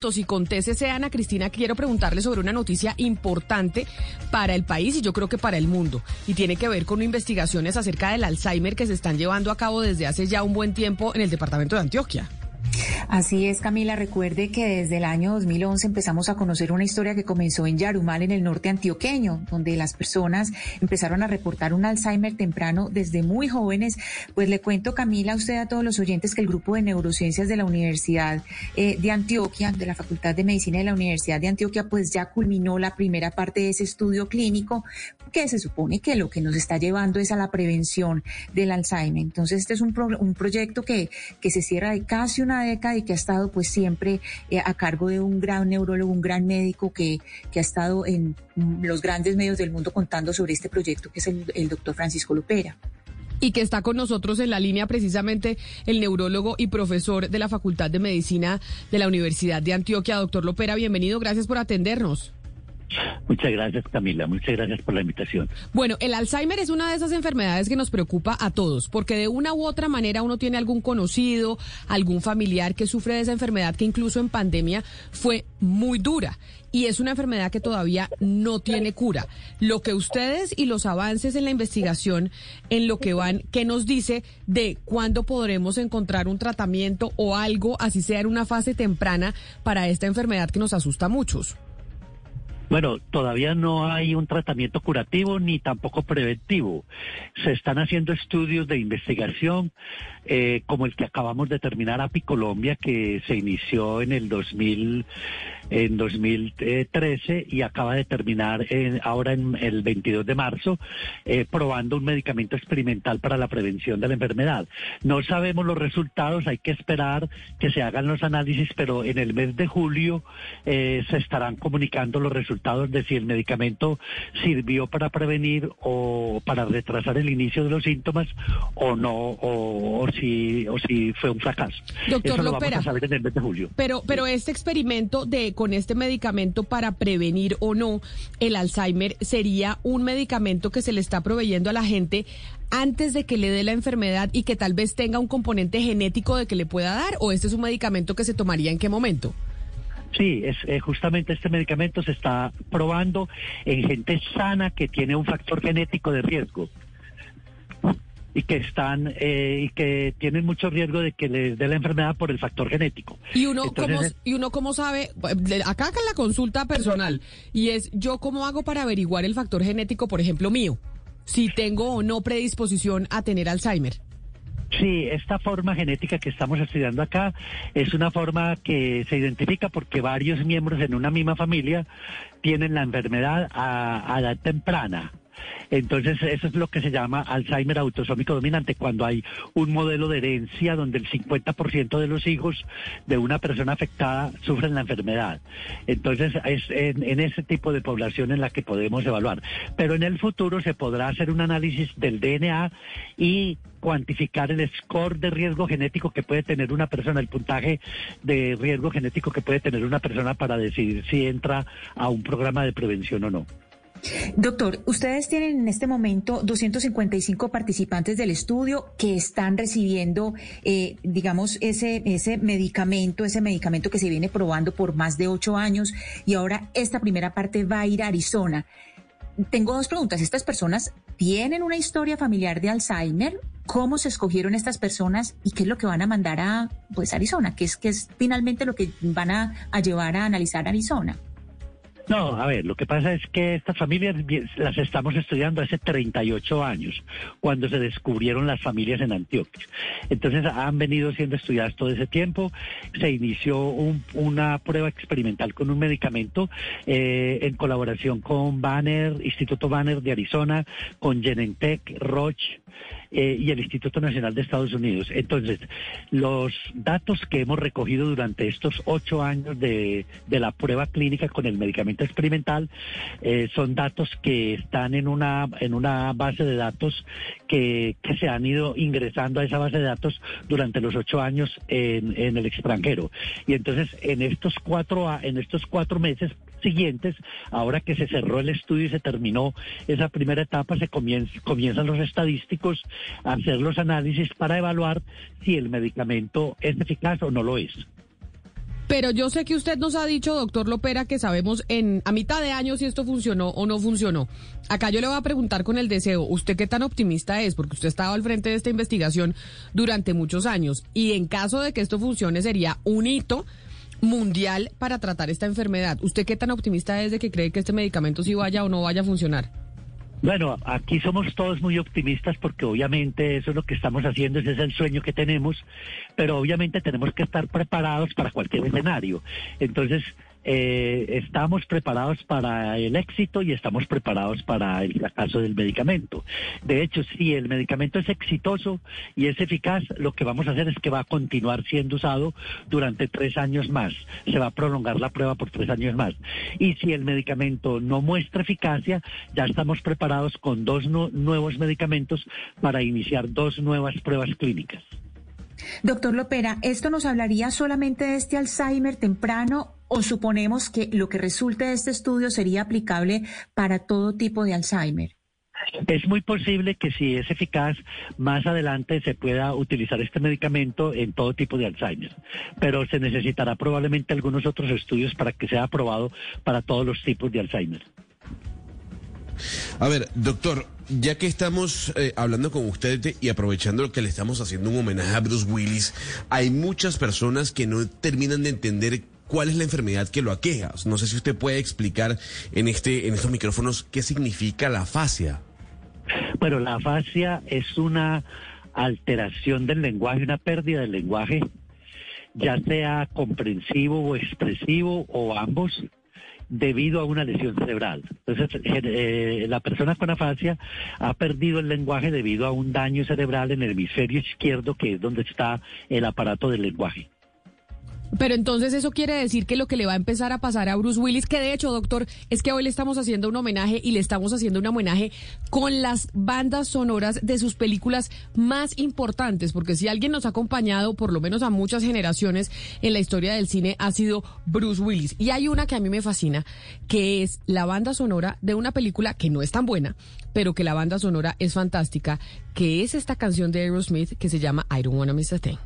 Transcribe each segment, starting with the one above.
Y con Ana Cristina, quiero preguntarle sobre una noticia importante para el país y yo creo que para el mundo. Y tiene que ver con investigaciones acerca del Alzheimer que se están llevando a cabo desde hace ya un buen tiempo en el departamento de Antioquia. Así es, Camila. Recuerde que desde el año 2011 empezamos a conocer una historia que comenzó en Yarumal, en el norte antioqueño, donde las personas empezaron a reportar un Alzheimer temprano desde muy jóvenes. Pues le cuento, Camila, a usted, a todos los oyentes, que el grupo de neurociencias de la Universidad eh, de Antioquia, de la Facultad de Medicina de la Universidad de Antioquia, pues ya culminó la primera parte de ese estudio clínico que se supone que lo que nos está llevando es a la prevención del Alzheimer. Entonces, este es un, proyecto que, que se cierra de casi una década y que ha estado pues siempre eh, a cargo de un gran neurólogo, un gran médico que, que ha estado en los grandes medios del mundo contando sobre este proyecto, que es el, el doctor Francisco Lupera y que está con nosotros en la línea precisamente el neurólogo y profesor de la Facultad de Medicina de la Universidad de Antioquia, doctor Lopera. Bienvenido, gracias por atendernos. Muchas gracias, Camila. Muchas gracias por la invitación. Bueno, el Alzheimer es una de esas enfermedades que nos preocupa a todos, porque de una u otra manera uno tiene algún conocido, algún familiar que sufre de esa enfermedad que incluso en pandemia fue muy dura. Y es una enfermedad que todavía no tiene cura. Lo que ustedes y los avances en la investigación, en lo que van, ¿qué nos dice de cuándo podremos encontrar un tratamiento o algo, así sea en una fase temprana, para esta enfermedad que nos asusta a muchos? Bueno, todavía no hay un tratamiento curativo ni tampoco preventivo. Se están haciendo estudios de investigación eh, como el que acabamos de terminar API Colombia, que se inició en el 2000, en 2013 y acaba de terminar ahora en el 22 de marzo, eh, probando un medicamento experimental para la prevención de la enfermedad. No sabemos los resultados, hay que esperar que se hagan los análisis, pero en el mes de julio eh, se estarán comunicando los resultados de si el medicamento sirvió para prevenir o para retrasar el inicio de los síntomas o no, o, o si, o si fue un fracaso. Doctor Eso lo vamos a saber en el mes de julio. Pero, pero este experimento de con este medicamento para prevenir o no el Alzheimer sería un medicamento que se le está proveyendo a la gente antes de que le dé la enfermedad y que tal vez tenga un componente genético de que le pueda dar o este es un medicamento que se tomaría en qué momento? Sí, es eh, justamente este medicamento se está probando en gente sana que tiene un factor genético de riesgo y que están eh, y que tienen mucho riesgo de que les dé la enfermedad por el factor genético. Y uno cómo y uno cómo sabe acá en la consulta personal y es yo cómo hago para averiguar el factor genético, por ejemplo, mío, si tengo o no predisposición a tener Alzheimer. Sí, esta forma genética que estamos estudiando acá es una forma que se identifica porque varios miembros en una misma familia tienen la enfermedad a, edad temprana. Entonces, eso es lo que se llama Alzheimer autosómico dominante, cuando hay un modelo de herencia donde el 50% de los hijos de una persona afectada sufren la enfermedad. Entonces, es en, ese tipo de población en la que podemos evaluar. Pero en el futuro se podrá hacer un análisis del DNA y cuantificar el score de riesgo genético que puede tener una persona, el puntaje de riesgo genético que puede tener una persona para decidir si entra a un programa de prevención o no. Doctor, ustedes tienen en este momento 255 participantes del estudio que están recibiendo, eh, digamos, ese, ese medicamento, ese medicamento que se viene probando por más de ocho años y ahora esta primera parte va a ir a Arizona. Tengo dos preguntas. ¿Estas personas tienen una historia familiar de Alzheimer? ¿Cómo se escogieron estas personas y qué es lo que van a mandar a pues, Arizona? ¿Qué es, es finalmente lo que van a, a llevar a analizar Arizona? No, a ver, lo que pasa es que estas familias las estamos estudiando hace 38 años, cuando se descubrieron las familias en Antioquia. Entonces han venido siendo estudiadas todo ese tiempo. Se inició una prueba experimental con un medicamento eh, en colaboración con Banner, Instituto Banner de Arizona, con Genentech, Roche. Eh, y el Instituto Nacional de Estados Unidos. Entonces, los datos que hemos recogido durante estos ocho años de, de la prueba clínica con el medicamento experimental eh, son datos que están en una, en una base de datos que, que se han ido ingresando a esa base de datos durante los ocho años en, en el extranjero. Y entonces, en estos cuatro, en estos cuatro meses siguientes, ahora que se cerró el estudio y se terminó esa primera etapa, se comienzan los estadísticos a hacer los análisis para evaluar si el medicamento es eficaz o no lo es. Pero yo sé que usted nos ha dicho, doctor Lopera, que sabemos en a mitad de año si esto funcionó o no funcionó. Acá yo le voy a preguntar con el deseo, ¿usted qué tan optimista es? Porque usted estaba al frente de esta investigación durante muchos años y en caso de que esto funcione sería un hito mundial para tratar esta enfermedad. ¿Usted qué tan optimista es de que cree que este medicamento sí vaya o no vaya a funcionar? Bueno, aquí somos todos muy optimistas porque obviamente eso es lo que estamos haciendo, ese es el sueño que tenemos, pero obviamente tenemos que estar preparados para cualquier escenario. Entonces, eh, estamos preparados para el éxito y estamos preparados para el fracaso del medicamento. De hecho, si el medicamento es exitoso y es eficaz, lo que vamos a hacer es que va a continuar siendo usado durante tres años más. Se va a prolongar la prueba por tres años más. Y si el medicamento no muestra eficacia, ya estamos preparados con dos nuevos medicamentos para iniciar dos nuevas pruebas clínicas. Doctor Lopera, ¿esto nos hablaría solamente de este Alzheimer temprano o suponemos que lo que resulte de este estudio sería aplicable para todo tipo de Alzheimer? Es muy posible que si es eficaz, más adelante se pueda utilizar este medicamento en todo tipo de Alzheimer, pero se necesitará probablemente algunos otros estudios para que sea aprobado para todos los tipos de Alzheimer. A ver, doctor, ya que estamos eh, hablando con usted y aprovechando que le estamos haciendo un homenaje a Bruce Willis, hay muchas personas que no terminan de entender cuál es la enfermedad que lo aqueja. No sé si usted puede explicar en este en estos micrófonos qué significa la afasia. Bueno, la afasia es una alteración del lenguaje, una pérdida del lenguaje, ya sea comprensivo o expresivo o ambos debido a una lesión cerebral. Entonces, eh, la persona con afasia ha perdido el lenguaje debido a un daño cerebral en el hemisferio izquierdo, que es donde está el aparato del lenguaje. Pero entonces eso quiere decir que lo que le va a empezar a pasar a Bruce Willis, que de hecho, doctor, es que hoy le estamos haciendo un homenaje y le estamos haciendo un homenaje con las bandas sonoras de sus películas más importantes, porque si alguien nos ha acompañado, por lo menos a muchas generaciones en la historia del cine, ha sido Bruce Willis. Y hay una que a mí me fascina, que es la banda sonora de una película que no es tan buena, pero que la banda sonora es fantástica, que es esta canción de Aerosmith que se llama I Don't Wanna Miss a Thing.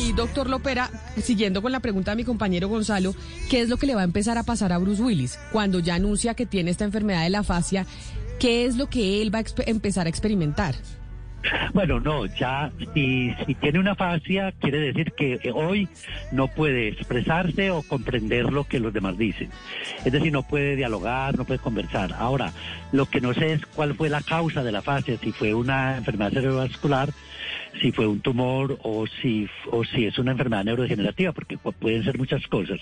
Ahí, doctor Lopera, siguiendo con la pregunta de mi compañero Gonzalo, ¿qué es lo que le va a empezar a pasar a Bruce Willis cuando ya anuncia que tiene esta enfermedad de la fascia? ¿Qué es lo que él va a empezar a experimentar? Bueno, no, ya si, si tiene una fascia, quiere decir que hoy no puede expresarse o comprender lo que los demás dicen. Es decir, no puede dialogar, no puede conversar. Ahora, lo que no sé es cuál fue la causa de la fascia, si fue una enfermedad cerebrovascular si fue un tumor o si, o si es una enfermedad neurodegenerativa, porque pueden ser muchas cosas.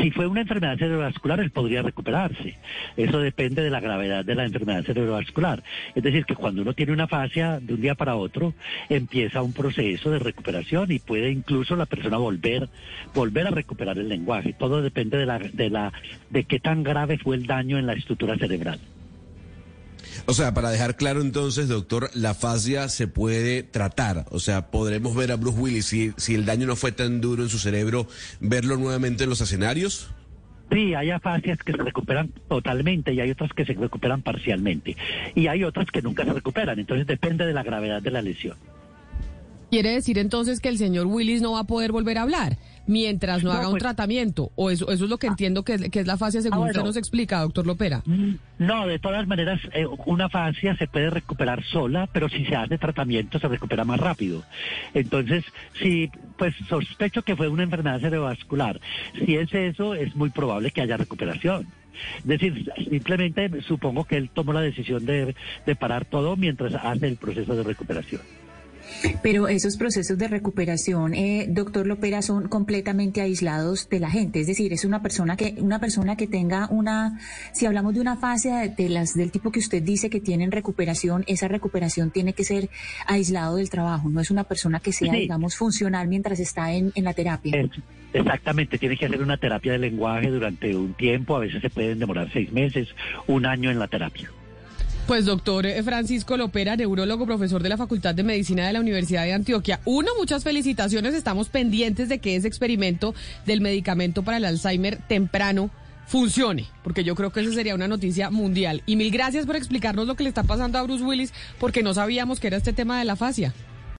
Si fue una enfermedad cerebrovascular, él podría recuperarse. Eso depende de la gravedad de la enfermedad cerebrovascular. Es decir, que cuando uno tiene una fascia de un día para otro, empieza un proceso de recuperación y puede incluso la persona volver, volver a recuperar el lenguaje. Todo depende de la, de la, de qué tan grave fue el daño en la estructura cerebral. O sea, para dejar claro entonces, doctor, la fascia se puede tratar. O sea, podremos ver a Bruce Willis, si, si el daño no fue tan duro en su cerebro, verlo nuevamente en los escenarios. Sí, hay afasias que se recuperan totalmente y hay otras que se recuperan parcialmente. Y hay otras que nunca se recuperan. Entonces depende de la gravedad de la lesión. ¿Quiere decir entonces que el señor Willis no va a poder volver a hablar? mientras no, haga un pues- tratamiento. ¿O eso, eso es lo que entiendo que, es la fascia según ah, usted nos explica, doctor Lopera? Mm, no, de todas maneras, eh, una fascia se puede recuperar sola, pero si se hace tratamiento se recupera más rápido. Entonces, si, pues sospecho que fue una enfermedad cerebrovascular. Si es eso, es muy probable que haya recuperación. Es decir, simplemente supongo que él tomó la decisión de, de parar todo mientras hace el proceso de recuperación. Pero esos procesos de recuperación, eh, doctor Lopera, son completamente aislados de la gente. Es decir, es una persona que, una persona que tenga una, si hablamos de una fase de, las, del tipo que usted dice que tienen recuperación, esa recuperación tiene que ser aislado del trabajo. No es una persona que sea, digamos, funcional mientras está en, en la terapia. Exactamente, tiene que hacer una terapia de lenguaje durante un tiempo, a veces se pueden demorar seis meses, un año en la terapia. Pues doctor Francisco Lopera, neurólogo, profesor de la Facultad de Medicina de la Universidad de Antioquia. Uno, muchas felicitaciones. Estamos pendientes de que ese experimento del medicamento para el Alzheimer temprano funcione, porque yo creo que esa sería una noticia mundial. Y mil gracias por explicarnos lo que le está pasando a Bruce Willis, porque no sabíamos que era este tema de la fascia.